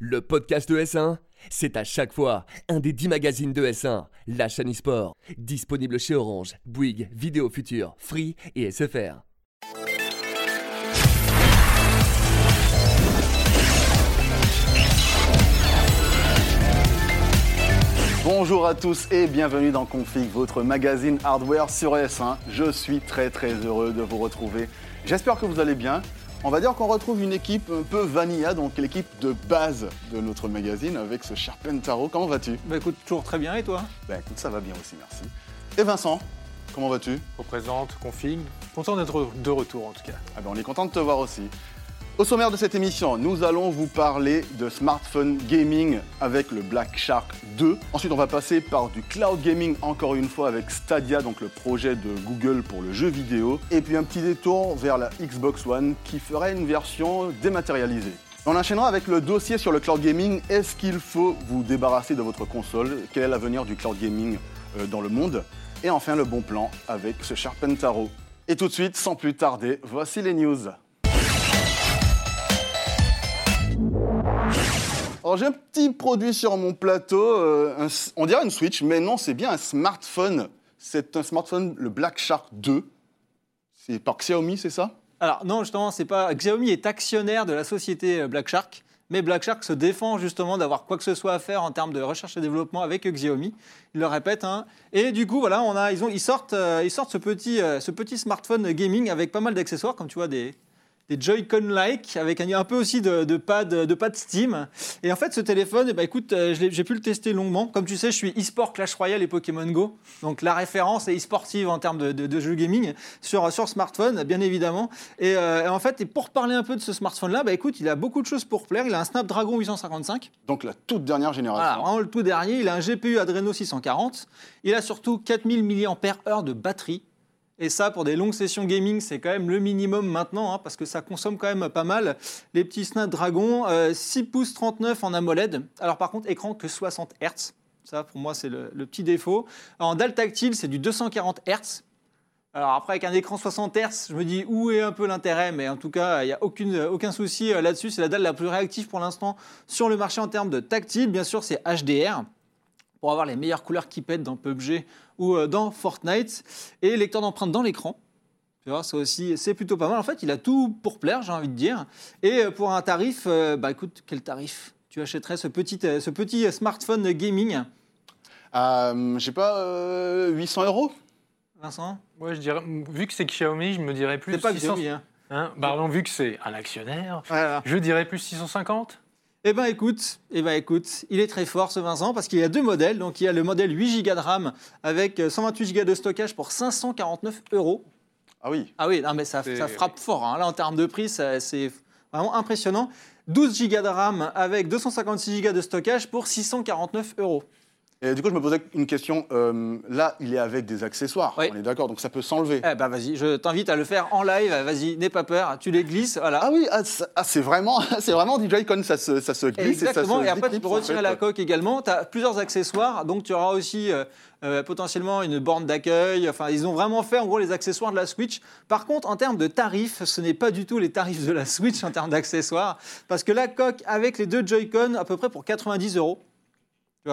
Le podcast de S1, c'est à chaque fois un des 10 magazines de S1, la chaîne e-sport, disponible chez Orange, Bouygues, Vidéo Future, Free et SFR. Bonjour à tous et bienvenue dans Config, votre magazine hardware sur S1. Je suis très très heureux de vous retrouver. J'espère que vous allez bien. On va dire qu'on retrouve une équipe un peu vanilla, donc l'équipe de base de notre magazine avec ce cher Pentaro. Comment vas-tu? Bah écoute, toujours très bien et toi? Ben écoute, ça va bien aussi, merci. Et Vincent, comment vas-tu? Représente, config. Content d'être de retour en tout cas. Ah ben on est content de te voir aussi. Au sommaire de cette émission, nous allons vous parler de smartphone gaming avec le Black Shark 2. Ensuite, on va passer par du cloud gaming encore une fois avec Stadia, donc le projet de Google pour le jeu vidéo. Et puis un petit détour vers la Xbox One qui ferait une version dématérialisée. On enchaînera avec le dossier sur le cloud gaming. Est-ce qu'il faut vous débarrasser de votre console? Quel est l'avenir du cloud gaming euh, dans le monde? Et enfin, le bon plan avec ce cher Pentaro. Et tout de suite, sans plus tarder, voici les news. Alors j'ai un petit produit sur mon plateau, euh, on dirait une Switch, mais non, c'est bien un smartphone. C'est un smartphone, le Black Shark 2. C'est par Xiaomi, c'est ça? Alors non, justement, c'est pas Xiaomi est actionnaire de la société euh, Black Shark, mais Black Shark se défend justement d'avoir quoi que ce soit à faire en termes de recherche et développement avec Xiaomi. Il le répète. Hein. Et du coup, voilà, on a, ils, sortent, euh, ils sortent ce petit, ce petit smartphone gaming avec pas mal d'accessoires, comme tu vois des des Joy-Con-like, avec un, un peu aussi de, de pad, de pad Steam. Et en fait, ce téléphone, eh ben, écoute, euh, j'ai pu le tester longuement. Comme tu sais, je suis e-sport Clash Royale et Pokémon Go. Donc la référence est e-sportive en termes de, de, de jeux gaming sur, sur smartphone, bien évidemment. Et, euh, et en fait, et pour parler un peu de ce smartphone-là, bah, écoute, il a beaucoup de choses pour plaire. Il a un Snapdragon 855. Donc la toute dernière Voilà, génération. vraiment le tout dernier. Il a un GPU Adreno 640. Il a surtout 4000 mAh de batterie. Et ça, pour des longues sessions gaming, c'est quand même le minimum maintenant, hein, parce que ça consomme quand même pas mal. Les petits Snapdragon, euh, 6 pouces 39 en AMOLED. Alors par contre, écran que 60 Hz. Ça, pour moi, c'est le, petit défaut. En dalle tactile, c'est du 240 Hz. Alors après, avec un écran 60 Hz, je me dis où est un peu l'intérêt, mais en tout cas, il n'y a aucun souci euh, là-dessus. C'est la dalle la plus réactive pour l'instant sur le marché en termes de tactile. Bien sûr, c'est HDR pour avoir les meilleures couleurs qui pètent dans PUBG ou euh, dans Fortnite. Et lecteur d'empreintes dans l'écran. Tu vois, ça aussi, c'est plutôt pas mal. En fait, il a tout pour plaire, j'ai envie de dire. Et euh, pour un tarif, euh, bah écoute, quel tarif tu achèterais ce petit, ce petit smartphone gaming, Euh, J'ai pas euh, 800 euros Vincent? Ouais, je dirais, vu que c'est Xiaomi, je me dirais plus. C'est pas 600 Xiaomi, hein. Hein, Pardon, vu que c'est un actionnaire, Voilà. je dirais plus 650. Eh ben écoute, eh ben écoute, il est très fort ce Vincent parce qu'il y a deux modèles. Donc il y a le modèle 8 Go de RAM avec euh, 128 Go de stockage pour 549 euros. Ah oui. Ah oui, non, mais ça, frappe fort. hein. Là, en termes de prix, c'est vraiment impressionnant. 12 Go de RAM avec 256 Go de stockage pour 649 euros. Et du coup, je me posais une question. Euh, là, il est avec des accessoires. Oui. On est d'accord, donc ça peut s'enlever. Eh ben vas-y, je t'invite à le faire en live. Vas-y, n'aie pas peur. Tu les glisses, voilà. Ah oui, ah, ah, c'est vraiment, c'est vraiment du Joy-Con, ça se, ça se glisse Exactement, et ça se et après tu peux en retirer fait. la coque également. Tu as plusieurs accessoires, donc tu auras aussi euh, euh, potentiellement une borne d'accueil. Enfin, ils ont vraiment fait en gros les accessoires de la Switch. Par contre, en termes de tarifs, ce n'est pas du tout les tarifs de la Switch en termes d'accessoires, parce que la coque avec les deux Joy-Con, à peu près pour 90 euros.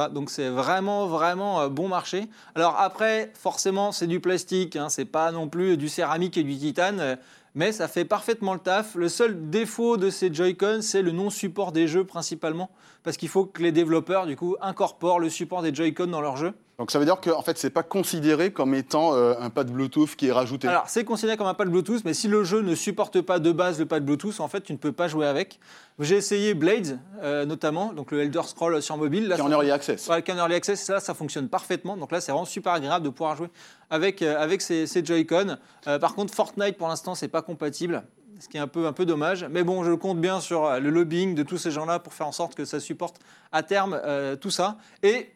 Donc c'est vraiment, vraiment euh, bon marché. Alors après, forcément, c'est du plastique, hein, c'est pas non plus du céramique et du titane, euh, mais ça fait parfaitement le taf. Le seul défaut de ces Joy-Con, c'est le non-support des jeux principalement, parce qu'il faut que les développeurs, du coup, incorporent le support des Joy-Con dans leurs jeux. Donc ça veut dire que en fait, c'est pas considéré comme étant euh, un pad Bluetooth qui est rajouté. Alors, c'est considéré comme un pad Bluetooth, mais si le jeu ne supporte pas de base le pad Bluetooth, en fait, tu ne peux pas jouer avec. J'ai essayé Blades, euh, notamment, donc le Elder Scroll sur mobile. Là, qui en early access. Ouais, avec un early access, ça, ça fonctionne parfaitement. Donc là, c'est vraiment super agréable de pouvoir jouer avec, euh, avec ces, ces Joy-Con. Euh, par contre, Fortnite, pour l'instant, c'est pas compatible. Ce qui est un peu, un peu dommage. Mais bon, je compte bien sur le lobbying de tous ces gens-là pour faire en sorte que ça supporte à terme euh, tout ça. Et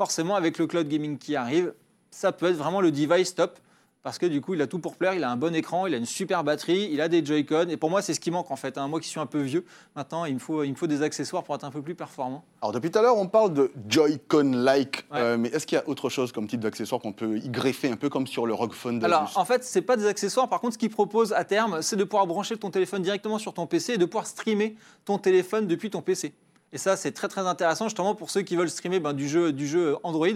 forcément, avec le cloud gaming qui arrive, ça peut être vraiment le device top. Parce que du coup, il a tout pour plaire, il a un bon écran, il a une super batterie, il a des Joy-Con. Et pour moi, c'est ce qui manque en fait. hein. Moi qui suis un peu vieux, maintenant, il me, faut, il me faut des accessoires pour être un peu plus performant. Alors depuis tout à l'heure, on parle de Joy-Con-like, Ouais. euh, mais est-ce qu'il y a autre chose comme type d'accessoire qu'on peut y greffer un peu comme sur le ROG Phone Alors, en fait, c'est pas des accessoires. Par contre, ce qu'ils proposent à terme, c'est de pouvoir brancher ton téléphone directement sur ton PC et de pouvoir streamer ton téléphone depuis ton PC. Et ça, c'est très très intéressant justement pour ceux qui veulent streamer ben, du, jeu, du jeu Android.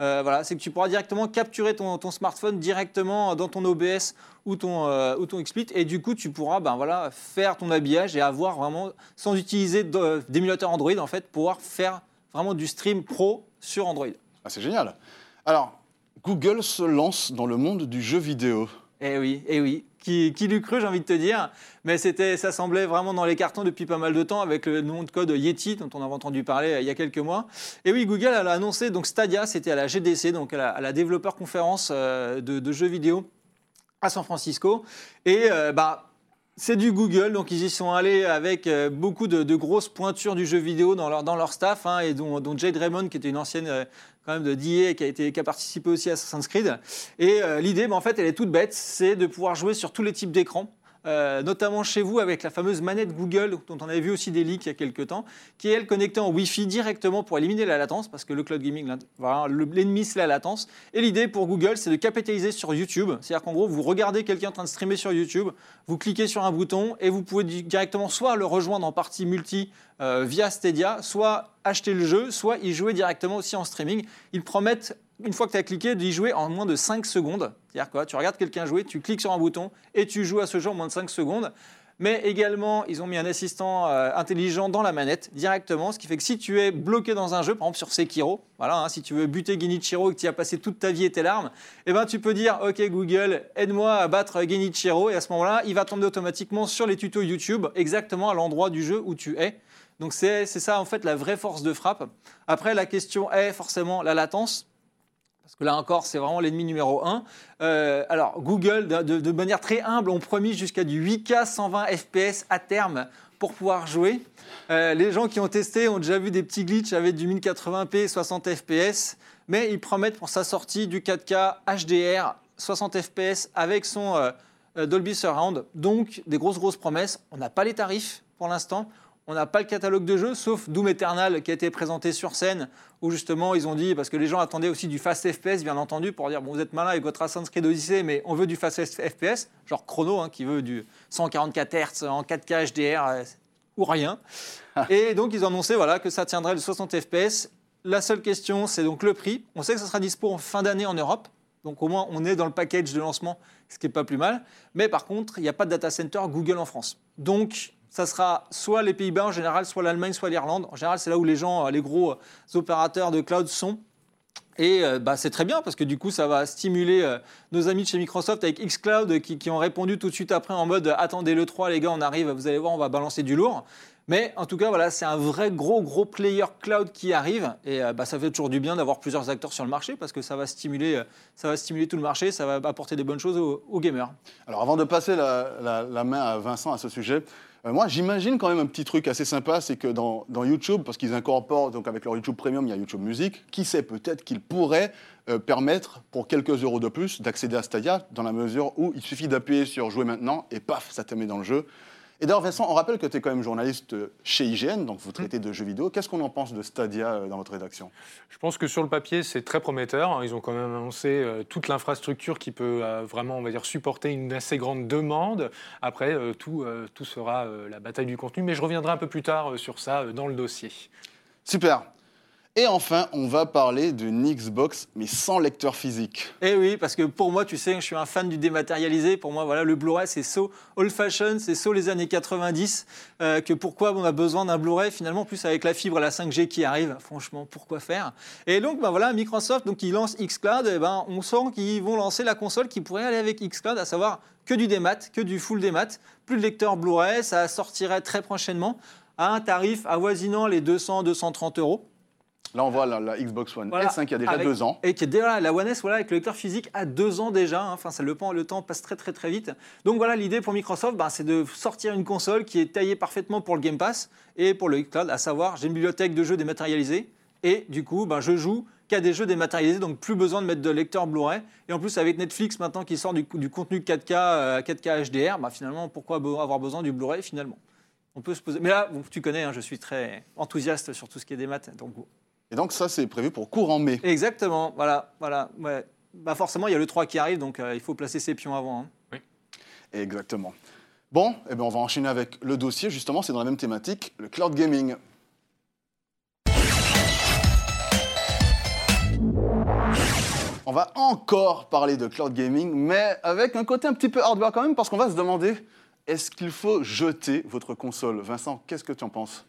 Euh, voilà, c'est que tu pourras directement capturer ton, ton, smartphone directement dans ton OBS ou ton, euh, ou ton XSplit. Et du coup, tu pourras ben, voilà, faire ton habillage et avoir vraiment, sans utiliser d'émulateur Android, en fait, pouvoir faire vraiment du stream pro sur Android. Ah, c'est génial. Alors, Google se lance dans le monde du jeu vidéo. Eh oui, eh oui. Qui, qui l'eût cru, j'ai envie de te dire. Mais c'était, ça semblait vraiment dans les cartons depuis pas mal de temps avec le nom de code Yeti, dont on avait entendu parler euh, il y a quelques mois. Et oui, Google a annoncé, donc Stadia, c'était à la GDC, donc à la, à développeur conférence euh, de, de, jeux vidéo à San Francisco. Et euh, bah, c'est du Google, donc ils y sont allés avec beaucoup de, grosses pointures du jeu vidéo dans leur, dans leur staff, hein, et dont, dont, Jade Raymond, qui était une ancienne quand même de DIA, qui a, qui a participé aussi à Assassin's Creed. Et euh, l'idée, bah, en fait, elle est toute bête, c'est de pouvoir jouer sur tous les types d'écrans. Euh, notamment chez vous avec la fameuse manette Google, dont on avait vu aussi des leaks il y a quelques temps, qui est elle connectée en Wi-Fi directement pour éliminer la latence, parce que le cloud gaming, l'ennemi c'est la latence. Et l'idée pour Google, c'est de capitaliser sur YouTube, c'est-à-dire qu'en gros, vous regardez quelqu'un en train de streamer sur YouTube, vous cliquez sur un bouton et vous pouvez directement soit le rejoindre en partie multi euh, via Stadia, soit acheter le jeu, soit y jouer directement aussi en streaming. Ils promettent une fois que tu as cliqué, d'y jouer en moins de 5 secondes. C'est-à-dire quoi Tu regardes quelqu'un jouer, tu cliques sur un bouton et tu joues à ce jeu en moins de 5 secondes. Mais également, ils ont mis un assistant euh, intelligent dans la manette directement, ce qui fait que si tu es bloqué dans un jeu, par exemple sur Sekiro, voilà, hein, si tu veux buter Genichiro et que tu as passé toute ta vie et tes larmes, eh ben, tu peux dire Ok Google, aide-moi à battre Genichiro, et à ce moment-là, il va tomber automatiquement sur les tutos YouTube, exactement à l'endroit du jeu où tu es. Donc c'est ça en fait la vraie force de frappe. Après, la question est forcément la latence. Parce que là encore, c'est vraiment l'ennemi numéro un. Euh, alors, Google, de, manière très humble, ont promis jusqu'à du 8K 120 FPS à terme pour pouvoir jouer. Euh, les gens qui ont testé ont déjà vu des petits glitches avec du 1080p 60 FPS, mais ils promettent pour sa sortie du 4K HDR 60 FPS avec son euh, Dolby Surround. Donc, des grosses, grosses promesses. On n'a pas les tarifs pour l'instant. On n'a pas le catalogue de jeux, sauf Doom Eternal qui a été présenté sur scène, où justement ils ont dit, parce que les gens attendaient aussi du fast FPS, bien entendu, pour dire, bon, vous êtes malin avec votre Assassin's Creed Odyssey, mais on veut du fast FPS, genre Chrono, hein, qui veut du 144 Hz en 4K HDR, euh, ou rien. Et donc ils ont annoncé voilà, que ça tiendrait le 60 FPS. La seule question, c'est donc le prix. On sait que ça sera dispo en fin d'année en Europe. Donc au moins, on est dans le package de lancement, ce qui n'est pas plus mal. Mais par contre, il n'y a pas de data center Google en France. Donc ça sera soit les Pays-Bas en général, soit l'Allemagne, soit l'Irlande. En général, c'est là où les gens, les gros euh, opérateurs de cloud sont. Et euh, bah, c'est très bien parce que du coup, ça va stimuler euh, nos amis de chez Microsoft avec xCloud qui, qui, ont répondu tout de suite après en mode attendez le 3 les gars, on arrive, vous allez voir, on va balancer du lourd. Mais en tout cas, voilà, c'est un vrai gros, gros player cloud qui arrive. Et bah, ça fait toujours du bien d'avoir plusieurs acteurs sur le marché parce que ça va stimuler, ça va stimuler tout le marché, ça va apporter des bonnes choses aux, gamers. Alors avant de passer la main à Vincent à ce sujet, euh, moi, j'imagine quand même un petit truc assez sympa, c'est que dans, YouTube, parce qu'ils incorporent, donc avec leur YouTube Premium, il y a YouTube Music, qui sait, peut-être qu'ils pourraient euh, permettre, pour quelques euros de plus, d'accéder à Stadia, dans la mesure où il suffit d'appuyer sur Jouer maintenant, et paf, ça te met dans le jeu. Et d'ailleurs, Vincent, on rappelle que tu es quand même journaliste chez IGN, donc vous traitez de jeux vidéo. Qu'est-ce qu'on en pense de Stadia euh, dans votre rédaction? Je pense que sur le papier, c'est très prometteur. Ils ont quand même annoncé euh, toute l'infrastructure qui peut euh, vraiment, on va dire, supporter une assez grande demande. Après, tout, tout sera la bataille du contenu, mais je reviendrai un peu plus tard sur ça dans le dossier. Super. Et enfin, on va parler d'une Xbox, mais sans lecteur physique. Eh oui, parce que pour moi, tu sais, je suis un fan du dématérialisé. Pour moi, voilà, le Blu-ray, c'est so old-fashioned, c'est so les années 90. Euh, que pourquoi on a besoin d'un Blu-ray finalement, plus avec la fibre, la 5G qui arrive. Franchement, pourquoi faire? Et donc, ben voilà, Microsoft, donc, ils lancent xCloud. Et ben, on sent qu'ils vont lancer la console qui pourrait aller avec xCloud, à savoir que du démat, que du full démat, plus de lecteur Blu-ray. Ça sortirait très prochainement à un tarif avoisinant les 200-230 euros. Là, on voit la, la Xbox One voilà, S hein, qui a déjà avec, deux ans. Et qui est déjà la One S voilà, avec le lecteur physique à deux ans déjà. Hein. Enfin, ça, le, le, temps passe très très très vite. Donc voilà, l'idée pour Microsoft, bah, c'est de sortir une console qui est taillée parfaitement pour le Game Pass et pour le cloud, à savoir, j'ai une bibliothèque de jeux dématérialisés et du coup, bah, je joue qu'à des jeux dématérialisés, donc plus besoin de mettre de lecteur Blu-ray. Et en plus, avec Netflix maintenant qui sort du, du contenu 4K, euh, 4K HDR, bah, finalement, pourquoi avoir besoin du Blu-ray finalement? On peut se poser. Mais là, bon, tu connais, hein, je suis très enthousiaste sur tout ce qui est des maths. Donc, et donc ça, c'est prévu pour courant mai. Exactement, voilà, voilà. Ouais. Bah, forcément, il y a le 3 qui arrive, donc euh, il faut placer ses pions avant. Hein. Oui. Exactement. Bon, eh ben, on va enchaîner avec le dossier, justement, c'est dans la même thématique, le cloud gaming. On va encore parler de cloud gaming, mais avec un côté un petit peu hardware quand même, parce qu'on va se demander, est-ce qu'il faut jeter votre console? Vincent, qu'est-ce que tu en penses?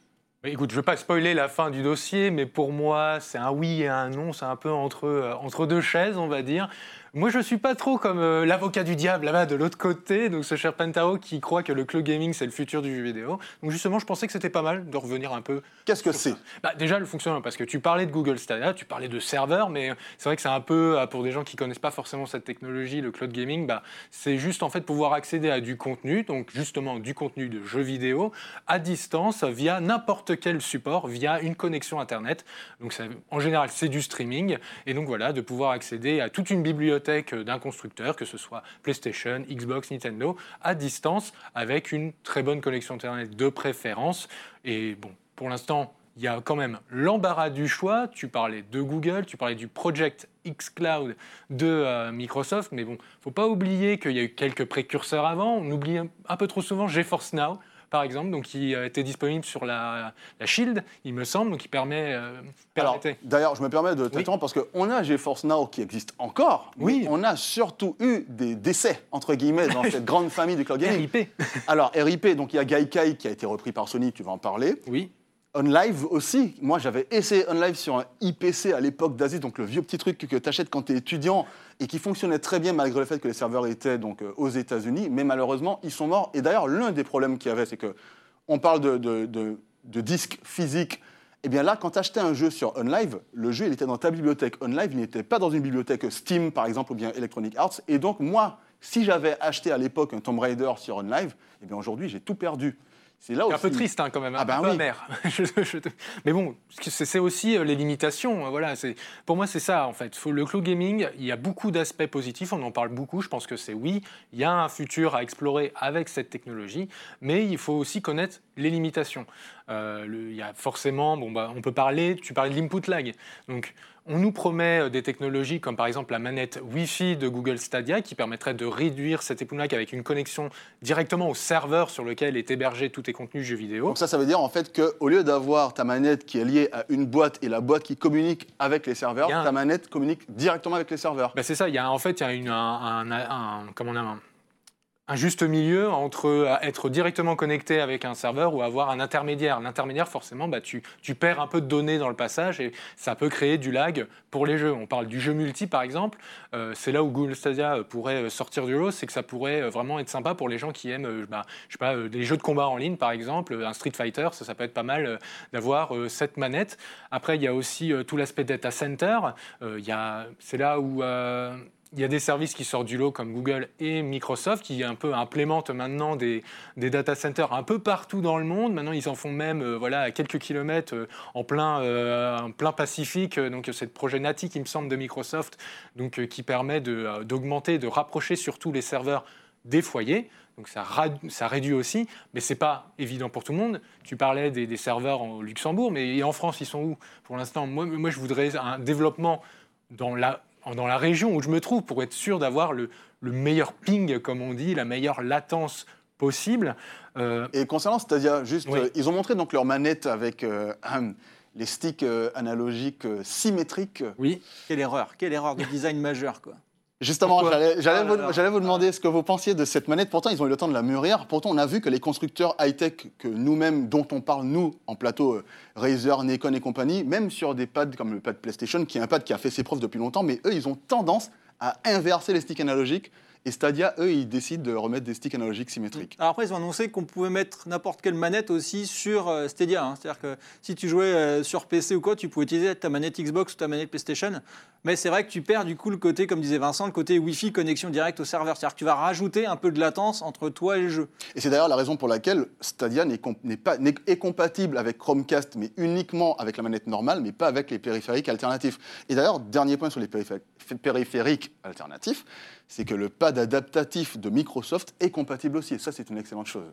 Écoute, je ne veux pas spoiler la fin du dossier, mais pour moi, c'est un oui et un non. C'est un peu entre, euh, entre deux chaises, on va dire. Moi, je suis pas trop comme euh, l'avocat du diable là-bas de l'autre côté, donc ce cher Pentao qui croit que le cloud gaming c'est le futur du jeu vidéo. Donc justement, je pensais que c'était pas mal de revenir un peu. Qu'est-ce que c'est bah, Déjà le fonctionnement, parce que tu parlais de Google Stadia, tu parlais de serveurs, mais c'est vrai que c'est un peu euh, pour des gens qui connaissent pas forcément cette technologie, le cloud gaming, bah, c'est juste en fait pouvoir accéder à du contenu, donc justement du contenu de jeux vidéo à distance via n'importe quel support, via une connexion internet. Donc en général, c'est du streaming, et donc voilà, de pouvoir accéder à toute une bibliothèque d'un constructeur, que ce soit PlayStation, Xbox, Nintendo, à distance, avec une très bonne connexion Internet de préférence. Et bon, pour l'instant, il y a quand même l'embarras du choix. Tu parlais de Google, tu parlais du Project X Cloud de euh, Microsoft, mais bon, faut pas oublier qu'il y a eu quelques précurseurs avant. On oublie un peu trop souvent GeForce Now, par exemple, donc qui était disponible sur la, Shield, il me semble, donc qui permet. Euh, d'ailleurs, je me permets de t'interrompre parce qu'on a GeForce Now qui existe encore, oui. mais on a surtout eu des décès, entre guillemets, dans cette grande famille du cloud gaming. RIP. Alors, RIP, donc il y a Gaikai qui a été repris par Sony, tu vas en parler. Oui. OnLive aussi. Moi, j'avais essayé OnLive sur un IPC à l'époque d'Asie, donc le vieux petit truc que tu achètes quand tu es étudiant et qui fonctionnait très bien malgré le fait que les serveurs étaient donc euh, aux États-Unis. Mais malheureusement, ils sont morts. Et d'ailleurs, l'un des problèmes qu'il y avait, c'est que on parle de, de, disques physiques. Et eh bien là, quand tu achetais un jeu sur OnLive, le jeu, il était dans ta bibliothèque OnLive, il n'était pas dans une bibliothèque Steam, par exemple, ou bien Electronic Arts. Et donc, moi, si j'avais acheté à l'époque un Tomb Raider sur OnLive, eh bien aujourd'hui, j'ai tout perdu. C'est là un peu triste hein, quand même, ah un ben peu amer. Mais bon, c'est aussi euh, les limitations. Euh, voilà, pour moi c'est ça en fait. le cloud gaming, il y a beaucoup d'aspects positifs, on en parle beaucoup. Je pense que c'est oui, il y a un futur à explorer avec cette technologie, mais il faut aussi connaître les limitations. Euh, il y a forcément, bon bah, on peut parler. Tu parlais de l'input lag, donc on nous promet euh, des technologies comme par exemple la manette Wi-Fi de Google Stadia qui permettrait de réduire cet épounac avec une connexion directement au serveur sur lequel est hébergé tous tes contenus jeux vidéo. Donc ça, ça veut dire en fait qu'au lieu d'avoir ta manette qui est liée à une boîte et la boîte qui communique avec les serveurs, ta manette communique directement avec les serveurs. Ben c'est ça, il y a en fait il y a une, un, un, comment on a, un, juste milieu entre euh, être directement connecté avec un serveur ou avoir un intermédiaire. L'intermédiaire, forcément, bah, tu, perds un peu de données dans le passage et ça peut créer du lag pour les jeux. On parle du jeu multi, par exemple. Euh, c'est là où Google Stadia euh, pourrait sortir du lot, c'est que ça pourrait vraiment être sympa pour les gens qui aiment bah, je sais pas, des jeux de combat en ligne, par exemple, un Street Fighter. Ça, ça peut être pas mal d'avoir cette manette. Après, il y a aussi tout l'aspect data center. c'est là où il y a des services qui sortent du lot comme Google et Microsoft qui un peu implémentent maintenant des, data centers un peu partout dans le monde. Maintenant, ils en font même euh, voilà, à quelques kilomètres euh, en, plein, euh, en plein Pacifique. Donc, c'est le projet NATI, qui me semble, de Microsoft, donc, qui permet d'augmenter, de, rapprocher surtout les serveurs des foyers. Donc ça, ça, réduit aussi, mais ce n'est pas évident pour tout le monde. Tu parlais des, des serveurs au Luxembourg, mais en France, ils sont où pour l'instant? Moi, moi, je voudrais un développement dans la dans la région où je me trouve pour être sûr d'avoir le, meilleur ping, comme on dit, la meilleure latence possible. Euh, Et concernant Stadia, juste, euh, ils ont montré donc leur manette avec euh, les sticks analogiques symétriques. Oui. Quelle erreur, quelle erreur de design majeure, quoi. Justement, j'allais vous, vous, demander ce que vous pensiez de cette manette. Pourtant, ils ont eu le temps de la mûrir. Pourtant, on a vu que les constructeurs high-tech que nous-mêmes, dont on parle, nous, en plateau, euh, Razer, Nikon et compagnie, même sur des pads comme le pad PlayStation, qui est un pad qui a fait ses preuves depuis longtemps, mais eux, ils ont tendance à inverser les sticks analogiques et Stadia, eux, ils décident de remettre des sticks analogiques symétriques. Alors après, ils ont annoncé qu'on pouvait mettre n'importe quelle manette aussi sur euh, Stadia. Hein. C'est-à-dire que si tu jouais euh, sur PC ou quoi, tu pouvais utiliser ta manette Xbox ou ta manette PlayStation. Mais c'est vrai que tu perds du coup le côté, comme disait Vincent, le côté Wi-Fi connexion directe au serveur. C'est-à-dire que tu vas rajouter un peu de latence entre toi et le jeu. Et c'est d'ailleurs la raison pour laquelle Stadia n'est pas est compatible avec Chromecast, mais uniquement avec la manette normale, mais pas avec les périphériques alternatifs. Et d'ailleurs, dernier point sur les périphériques alternatifs c'est que le pad adaptatif de Microsoft est compatible aussi. Et ça, c'est une excellente chose.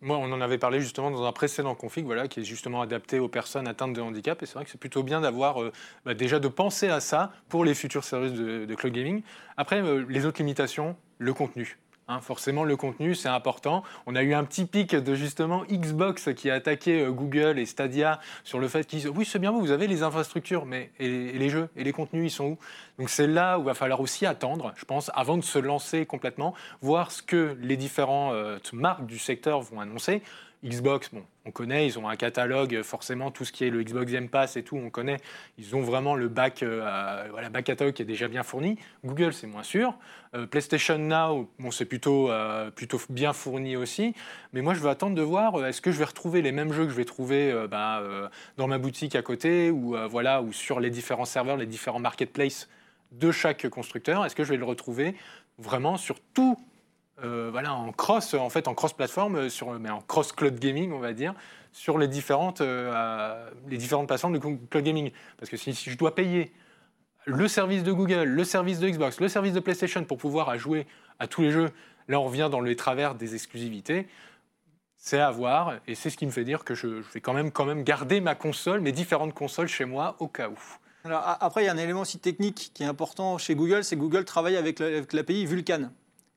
Moi, on en avait parlé justement dans un précédent config, voilà, qui est justement adapté aux personnes atteintes de handicap. Et c'est vrai que c'est plutôt bien d'avoir euh, bah, déjà de penser à ça pour les futurs services de, cloud gaming. Après, euh, les autres limitations, le contenu Hein, forcément, le contenu, c'est important. On a eu un petit pic de justement Xbox qui a attaqué euh, Google et Stadia sur le fait qu'ils disent oui, c'est bien, vous avez les infrastructures, mais et, les jeux et les contenus, ils sont où? Donc c'est là où il va falloir aussi attendre, je pense, avant de se lancer complètement, voir ce que les différentes euh, marques du secteur vont annoncer. Xbox, bon, on connaît, ils ont un catalogue, forcément, tout ce qui est le Xbox Game Pass et tout, on connaît. Ils ont vraiment le back, euh, voilà, back catalogue qui est déjà bien fourni. Google, c'est moins sûr. Euh, PlayStation Now, bon, c'est plutôt, euh, plutôt bien fourni aussi. Mais moi, je veux attendre de voir, est-ce que je vais retrouver les mêmes jeux que je vais trouver bah, dans ma boutique à côté ou, voilà, ou sur les différents serveurs, les différents marketplaces de chaque constructeur? Est-ce que je vais le retrouver vraiment sur tout euh, voilà, en cross, en fait, en cross plateforme, euh, sur, mais en cross cloud gaming, on va dire, sur les différentes, euh, les différentes plateformes de cloud gaming. Parce que si, je dois payer le service de Google, le service de Xbox, le service de PlayStation pour pouvoir jouer à tous les jeux, là on revient dans les travers des exclusivités. C'est à voir, et c'est ce qui me fait dire que je, vais quand même, quand même garder ma console, mes différentes consoles chez moi au cas où. Après, il y a un élément aussi technique qui est important chez Google, c'est que Google travaille avec l'API Vulkan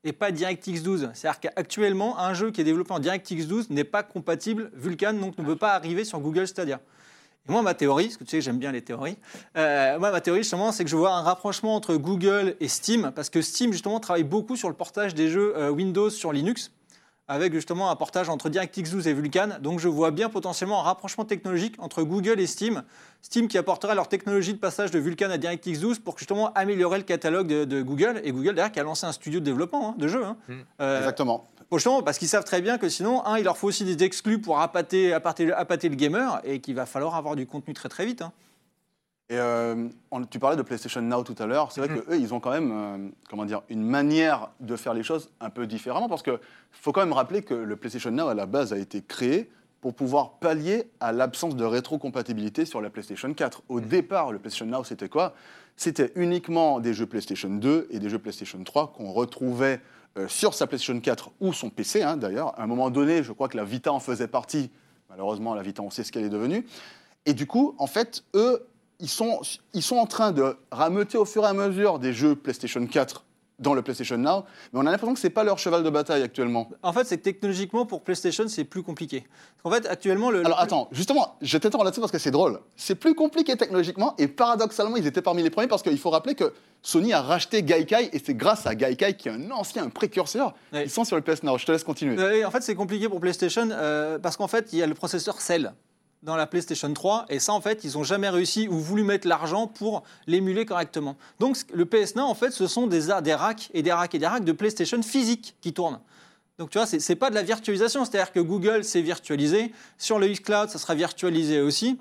et pas DirectX 12. C'est-à-dire qu'actuellement, un jeu qui est développé en DirectX 12 n'est pas compatible Vulkan, donc ne peut pas arriver sur Google Stadia. Et moi, ma théorie, parce que tu sais, j'aime bien les théories, euh, moi, ma théorie, justement, c'est que je vois un rapprochement entre Google et Steam, parce que Steam, justement, travaille beaucoup sur le portage des jeux euh, Windows sur Linux avec justement un portage entre DirectX 12 et Vulkan. Donc je vois bien potentiellement un rapprochement technologique entre Google et Steam. Steam qui apportera leur technologie de passage de Vulkan à DirectX 12 pour justement améliorer le catalogue de, Google. Et Google derrière qui a lancé un studio de développement hein, de jeux. Hein. Hmm. Euh, Exactement. Justement, parce qu'ils savent très bien que sinon, un, il leur faut aussi des exclus pour appâter, appâter, appâter le gamer et qu'il va falloir avoir du contenu très très vite. Hein. Et euh, tu parlais de PlayStation Now tout à l'heure. C'est vrai mhm. qu'eux, ils ont quand même euh, comment dire, une manière de faire les choses un peu différemment. Parce qu'il faut quand même rappeler que le PlayStation Now, à la base, a été créé pour pouvoir pallier à l'absence de rétrocompatibilité sur la PlayStation 4. Au mhm. départ, le PlayStation Now, c'était quoi? C'était uniquement des jeux PlayStation 2 et des jeux PlayStation 3 qu'on retrouvait euh, sur sa PlayStation 4 ou son PC, hein, d'ailleurs. À un moment donné, je crois que la Vita en faisait partie. Malheureusement, la Vita, on sait ce qu'elle est devenue. Et du coup, en fait, eux, ils sont, ils sont en train de rameuter au fur et à mesure des jeux PlayStation 4 dans le PlayStation Now, mais on a l'impression que ce n'est pas leur cheval de bataille actuellement. En fait, c'est que technologiquement, pour PlayStation, c'est plus compliqué. En fait, actuellement, le... Alors attends, justement, je t'attends là-dessus parce que c'est drôle. C'est plus compliqué technologiquement, et paradoxalement, ils étaient parmi les premiers parce qu'il faut rappeler que Sony a racheté Gaikai, et c'est grâce à Gaikai, qui est un ancien, un précurseur, ils sont sur le PS Now. Je te laisse continuer. en fait, c'est compliqué pour PlayStation euh, parce qu'en fait, il y a le processeur Cell dans la PlayStation 3 et ça en fait ils n'ont jamais réussi ou voulu mettre l'argent pour l'émuler correctement. Donc le PS Now en fait ce sont des, des racks et des racks et des racks de PlayStation physique qui tournent. Donc tu vois c'est pas de la virtualisation, c'est-à-dire que Google s'est virtualisé, sur le xCloud ça sera virtualisé aussi,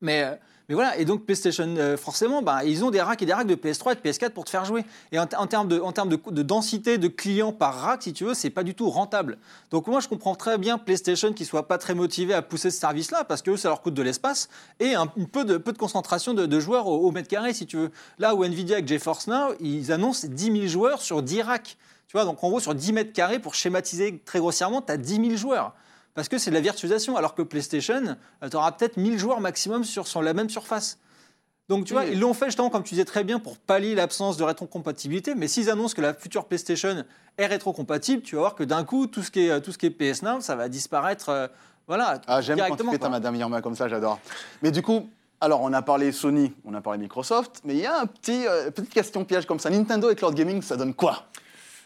mais euh, mais voilà, et donc PlayStation, euh, forcément, bah, ils ont des racks et des racks de PS3 et de PS4 pour te faire jouer. Et en, termes, de, en termes de, densité de clients par rack, si tu veux, c'est pas du tout rentable. Donc moi, je comprends très bien PlayStation qui soit pas très motivé à pousser ce service-là, parce que ça leur coûte de l'espace et un, peu, de, peu de concentration de, joueurs au, mètre carré, si tu veux. Là où Nvidia avec GeForce Now, ils annoncent 10 000 joueurs sur 10 racks. Tu vois, donc en gros, sur 10 mètres carrés, pour schématiser très grossièrement, tu as 10 000 joueurs parce que c'est de la virtualisation, alors que PlayStation, euh, tu auras peut-être 1000 joueurs maximum sur, sur la même surface. Donc tu vois, ils l'ont fait justement, comme tu disais très bien, pour pallier l'absence de rétrocompatibilité. Mais s'ils annoncent que la future PlayStation est rétrocompatible, tu vas voir que d'un coup, tout ce qui est, tout ce qui est PS Now, ça va disparaître. Euh, voilà, ah, J'aime quand tu fais ta Madame Irma comme ça, j'adore. Mais du coup, alors on a parlé Sony, on a parlé Microsoft, mais il y a un petit, euh, petite question piège comme ça. Nintendo et Cloud Gaming, ça donne quoi?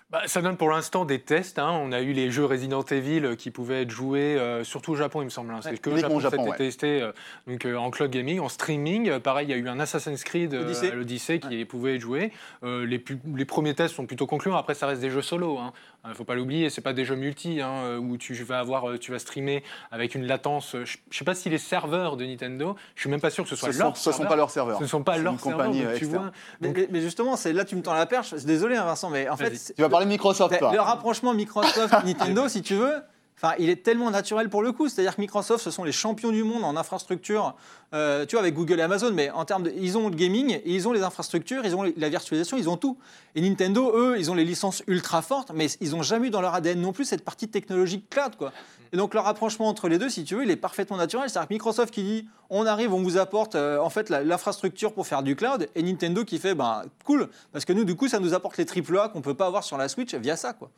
Bah, ça donne pour l'instant des tests. Hein. On a eu les jeux Resident Evil qui pouvaient être joués, euh, surtout au Japon, il me semble. Hein. C'est que le Japon, Japon été testé euh, donc, euh, en cloud gaming, en streaming. pareil, il y a eu un Assassin's Creed, l'Odyssey, qui pouvait être joué. Les, les, premiers tests sont plutôt concluants. Après, ça reste des jeux solo. Hein. Il ne faut pas l'oublier, c'est pas des jeux multi hein, où tu vas avoir, tu vas streamer avec une latence. Je ne sais pas si les serveurs de Nintendo, je suis même pas sûr que ce soit leurs Ce ne sont pas leurs serveurs. Ce ne sont pas leurs serveurs. tu vois. Mais, justement, c'est là tu me tends la perche. Désolé, hein, Vincent, mais en fait, tu vas parler de Microsoft. Le rapprochement Microsoft-Nintendo, si tu veux, Enfin, il est tellement naturel pour le coup. C'est-à-dire que Microsoft, ce sont les champions du monde en infrastructure, euh, tu vois, avec Google et Amazon, mais en termes de, ils ont le gaming, ils ont les infrastructures, ils ont la virtualisation, ils ont tout. Et Nintendo, eux, ils ont les licences ultra fortes, mais ils n'ont jamais eu dans leur ADN non plus cette partie technologique cloud, quoi. Et donc, le rapprochement entre les deux, si tu veux, il est parfaitement naturel. C'est-à-dire que Microsoft qui dit, on arrive, on vous apporte euh, en fait l'infrastructure pour faire du cloud, et Nintendo qui fait, ben, cool, parce que nous, du coup, ça nous apporte les AAA qu'on peut pas avoir sur la Switch via ça, quoi.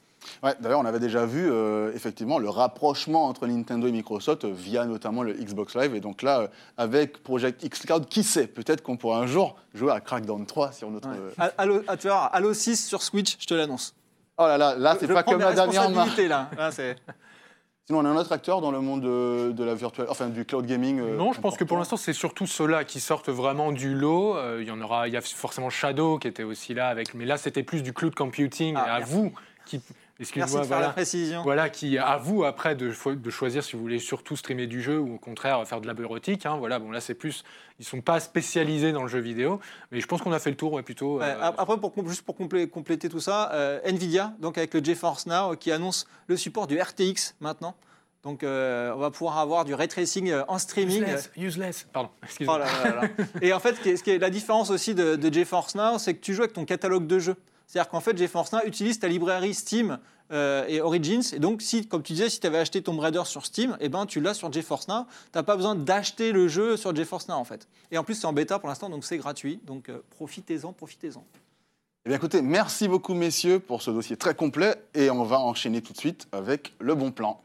Ouais, D'ailleurs, on avait déjà vu euh, effectivement le rapprochement entre Nintendo et Microsoft euh, via notamment le Xbox Live. Et donc là, euh, avec Project X Cloud, qui sait Peut-être qu'on pourra un jour jouer à Crackdown 3 sur notre. Ouais. euh, Halo, ah, tu vois, Halo 6 sur Switch, je te l'annonce. Oh là là, là, c'est pas comme la dernière marque. là. Là, Sinon, on a un autre acteur dans le monde de, de la virtuelle, enfin du cloud gaming. euh, Non, je pense que pour l'instant, c'est surtout ceux-là qui sortent vraiment du lot. Euh, Il y en aura, il y a forcément Shadow qui était aussi là avec, mais là, c'était plus du cloud computing. Ah, et à merci. vous qui, Merci de faire la voilà, précision. voilà, qui à vous après de, cho- de choisir si vous voulez surtout streamer du jeu ou au contraire faire de la bureautique. Hein, voilà, bon là, c'est plus, ils sont pas spécialisés dans le jeu vidéo, mais je pense qu'on a fait le tour, ouais, plutôt. Ouais, euh, ap- après, pour, juste pour complé- compléter tout ça, euh, Nvidia, donc avec le GeForce Now, qui annonce le support du RTX maintenant. Donc, euh, on va pouvoir avoir du ray tracing euh, en streaming. useless, useless. Pardon, excusez-moi. Oh. Et en fait, ce qui est, ce qui est la différence aussi de, de GeForce Now, c'est que tu joues avec ton catalogue de jeux. C'est-à-dire qu'en fait, GeForce utilise ta librairie Steam euh, et Origins. Et donc, comme tu disais, si tu avais acheté Tomb Raider sur Steam, eh ben, tu l'as sur GeForce Now. Tu n'as pas besoin d'acheter le jeu sur GeForce Now, en fait. Et en plus, c'est en bêta pour l'instant, donc c'est gratuit. Donc, euh, profitez-en, profitez-en. Eh bien, écoutez, merci beaucoup, messieurs, pour ce dossier très complet. Et on va enchaîner tout de suite avec le bon plan.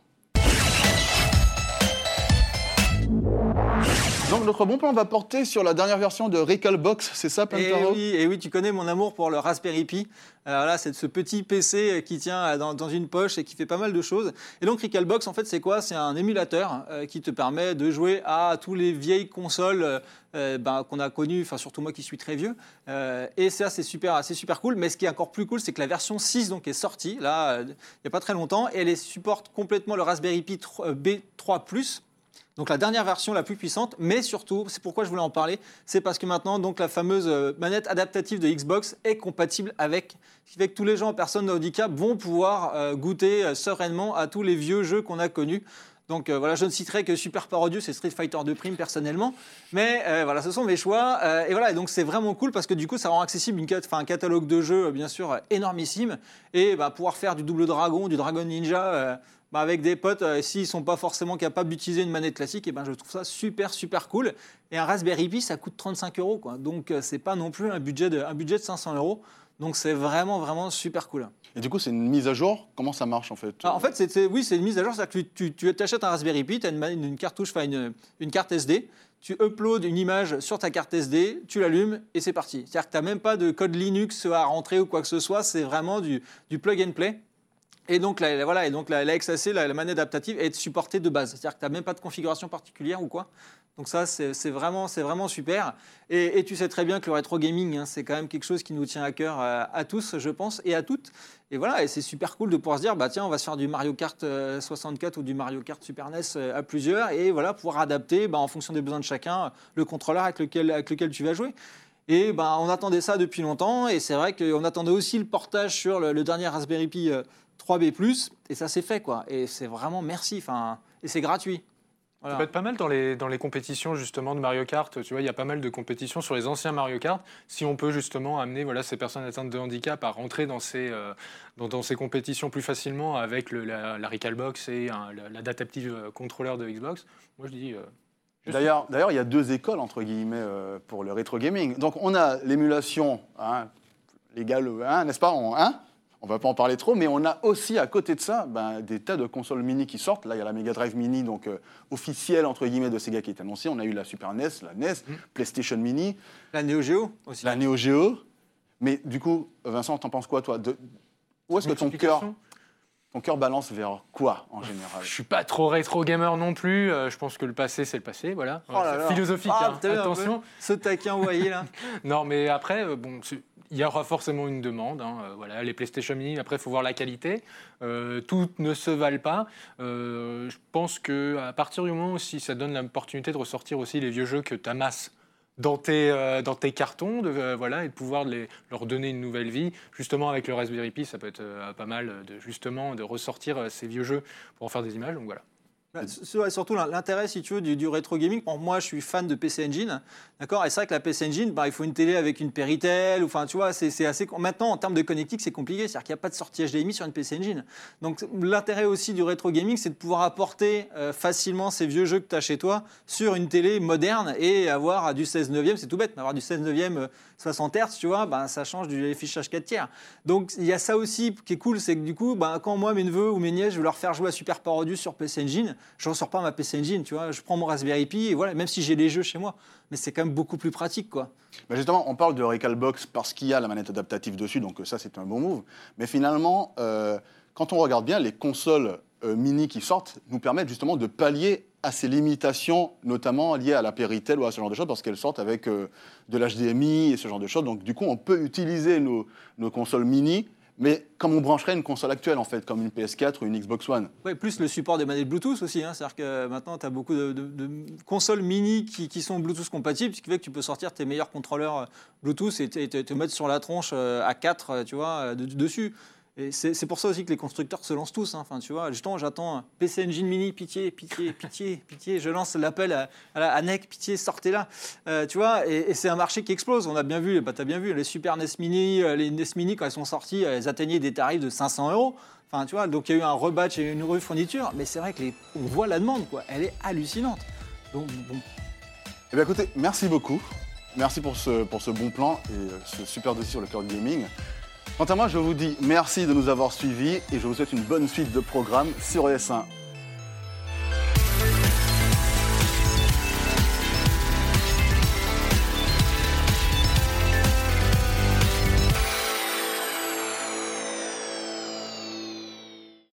Donc, notre bon plan va porter sur la dernière version de Recalbox, c'est ça, Et Pantaro oui, et oui, tu connais mon amour pour le Raspberry Pi. Alors là, c'est ce petit PC qui tient dans, dans une poche et qui fait pas mal de choses. Et donc, Recalbox, en fait, c'est quoi? C'est un émulateur euh, qui te permet de jouer à tous les vieilles consoles euh, ben, qu'on a connues, enfin surtout moi qui suis très vieux. Euh, et ça, c'est super, c'est super cool. Mais ce qui est encore plus cool, c'est que la version 6 donc, est sortie, là, euh, il n'y a pas très longtemps, et elle supporte complètement le Raspberry Pi 3- euh, B3+. Donc la dernière version la plus puissante, mais surtout, c'est pourquoi je voulais en parler, c'est parce que maintenant donc la fameuse euh, manette adaptative de Xbox est compatible avec, ce qui fait que tous les gens en personne vont pouvoir euh, goûter euh, sereinement à tous les vieux jeux qu'on a connus. Donc voilà, je ne citerai que Super Parodius et Street Fighter 2 Prime personnellement, mais voilà, ce sont mes choix. Et voilà, et donc c'est vraiment cool parce que du coup, ça rend accessible une un catalogue de jeux, bien sûr, énormissime, et bah, pouvoir faire du double dragon, du Dragon Ninja. Bah, avec des potes, euh, s'ils sont pas forcément capables d'utiliser une manette classique, et ben je trouve ça super super cool. Et un Raspberry Pi, ça coûte 35 euros, quoi. Donc euh, c'est pas non plus un budget de, un budget de 500 euros. Donc c'est vraiment vraiment super cool. Et du coup, c'est une mise à jour? Comment ça marche, en fait? Alors, en fait, c'est- oui, c'est une mise à jour, c'est-à-dire que tu, tu, achètes un Raspberry Pi, tu as une, une cartouche, enfin une, une carte SD, tu uploads une image sur ta carte SD, tu l'allumes et c'est parti. C'est-à-dire que tu n'as même pas de code Linux à rentrer ou quoi que ce soit, c'est vraiment du, du plug and play. Et donc, la, voilà, et donc la, XAC, la, manette adaptative, est supportée de base. C'est-à-dire que tu n'as même pas de configuration particulière ou quoi. Donc ça, c'est vraiment, vraiment super. Et, tu sais très bien que le rétro gaming, hein, c'est quand même quelque chose qui nous tient à cœur euh, à tous, je pense, et à toutes. Et voilà, et c'est super cool de pouvoir se dire, bah tiens, on va se faire du Mario Kart euh, 64 ou du Mario Kart Super NES euh, à plusieurs, et voilà, pouvoir adapter bah, en fonction des besoins de chacun le contrôleur avec lequel, avec lequel tu vas jouer. Et bah, on attendait ça depuis longtemps, et c'est vrai qu'on attendait aussi le portage sur le, dernier Raspberry Pi euh, 3B+, et ça s'est fait, quoi. Et c'est vraiment merci, enfin, et c'est gratuit. Voilà. Ça peut être pas mal dans les, dans les compétitions justement de Mario Kart. Tu vois, il y a pas mal de compétitions sur les anciens Mario Kart. Si on peut justement amener voilà, ces personnes atteintes de handicap à rentrer dans ces, euh, dans, dans ces compétitions plus facilement avec le, la, la Recalbox et un- la- l'adaptive euh, contrôleur de Xbox, moi je dis. euh, suis- D'ailleurs, d'ailleurs, il y a deux écoles, entre guillemets, euh, pour le rétro gaming. Donc, on a l'émulation hein, légale, hein, n'est-ce pas On hein on va pas en parler trop, mais on a aussi à côté de ça ben, des tas de consoles mini qui sortent. Là, il y a la Mega Drive Mini, donc euh, officielle entre guillemets de Sega qui est annoncée. On a eu la Super NES, la NES, PlayStation Mini, La Neo Geo aussi. la Neo Geo. Mais du coup, Vincent, t'en penses quoi, toi de... Où est-ce que ton cœur, ton cœur balance vers quoi en général? Je suis pas trop rétro gamer non plus. euh, je pense que le passé c'est le passé, voilà. Oh là C'est là. Philosophique, Ah, hein, attention. Ce taquin envoyé là. Non, mais après, euh, bon, il y aura forcément une demande. hein, euh, voilà, les PlayStation Mini, après, il faut voir la qualité. Euh, toutes ne se valent pas. Euh, je pense que à partir du moment où si ça donne l'opportunité de ressortir aussi les vieux jeux que tu amasses dans tes, euh, dans tes cartons, de, voilà, et de pouvoir leur donner une nouvelle vie. Justement, avec le Raspberry Pi, ça peut être pas mal de, justement, de ressortir ces vieux jeux pour en faire des images. Donc voilà. Surtout l'in- l'intérêt, si tu veux, du, du rétro gaming. Bon, moi, je suis fan de PC Engine, d'accord. Et c'est vrai que la PC Engine, bah, il faut une télé avec une Péritel. Enfin, tu vois, c'est assez. Maintenant, en termes de connectique, c'est compliqué. C'est-à-dire qu'il n'y a pas de sortie HDMI sur une PC Engine. Donc, l'intérêt aussi du rétro gaming, c'est de pouvoir apporter euh, facilement ces vieux jeux que tu as chez toi sur une télé moderne et avoir à du 16 neuvième. C'est tout bête, mais avoir du 16 neuvième euh, 60 Hz, tu vois, bah, ça change du affichage 4 tiers. Donc, il y a ça aussi qui est cool, c'est que du coup, bah, quand moi, mes neveux ou mes nièces, je veux leur faire jouer à Super Parodius sur PC Engine, je ressors pas ma PC Engine, tu vois. Je prends mon Raspberry Pi, et voilà, même si j'ai les jeux chez moi. Mais c'est quand même beaucoup plus pratique, quoi. Justement, on parle de Recalbox parce qu'il y a la manette adaptative dessus, donc euh, ça c'est un bon move. Mais finalement, euh, quand on regarde bien, les consoles euh, mini qui sortent nous permettent justement de pallier à ces limitations, notamment liées à la Péritel ou à ce genre de choses, parce qu'elles sortent avec de l'HDMI et ce genre de choses. Donc du coup, on peut utiliser nos consoles mini, mais comme on brancherait une console actuelle en fait, comme une PS4 ou une Xbox One. Plus le support des manettes Bluetooth aussi. hein. C'est-à-dire que maintenant, tu as beaucoup de, consoles mini qui, sont Bluetooth compatibles, ce qui fait que tu peux sortir tes meilleurs contrôleurs euh, Bluetooth et te, et te- te mettre sur la tronche euh, à 4, tu vois, euh, de- dessus. C'est pour ça aussi que les constructeurs se lancent tous. hein. Enfin, tu vois, justement, j'attends PC Engine Mini, pitié, pitié, pitié, pitié. Je lance l'appel à, à, NEC, pitié, sortez-là. Euh, tu vois, et, c'est un marché qui explose. On a bien vu, bah, tu as bien vu, les Super NES Mini, euh, les NES Mini, quand elles sont sorties, elles atteignaient des tarifs de 500 euros. Enfin, tu vois, donc il y a eu un rebatch et une refourniture, mais c'est vrai que on voit la demande, quoi. Elle est hallucinante. Donc, bon, Eh bien écoutez, merci beaucoup. Merci pour ce, pour ce bon plan et euh, ce super dossier sur le cloud gaming. Quant à moi, je vous dis merci de nous avoir suivis et je vous souhaite une bonne suite de programmes sur ES1.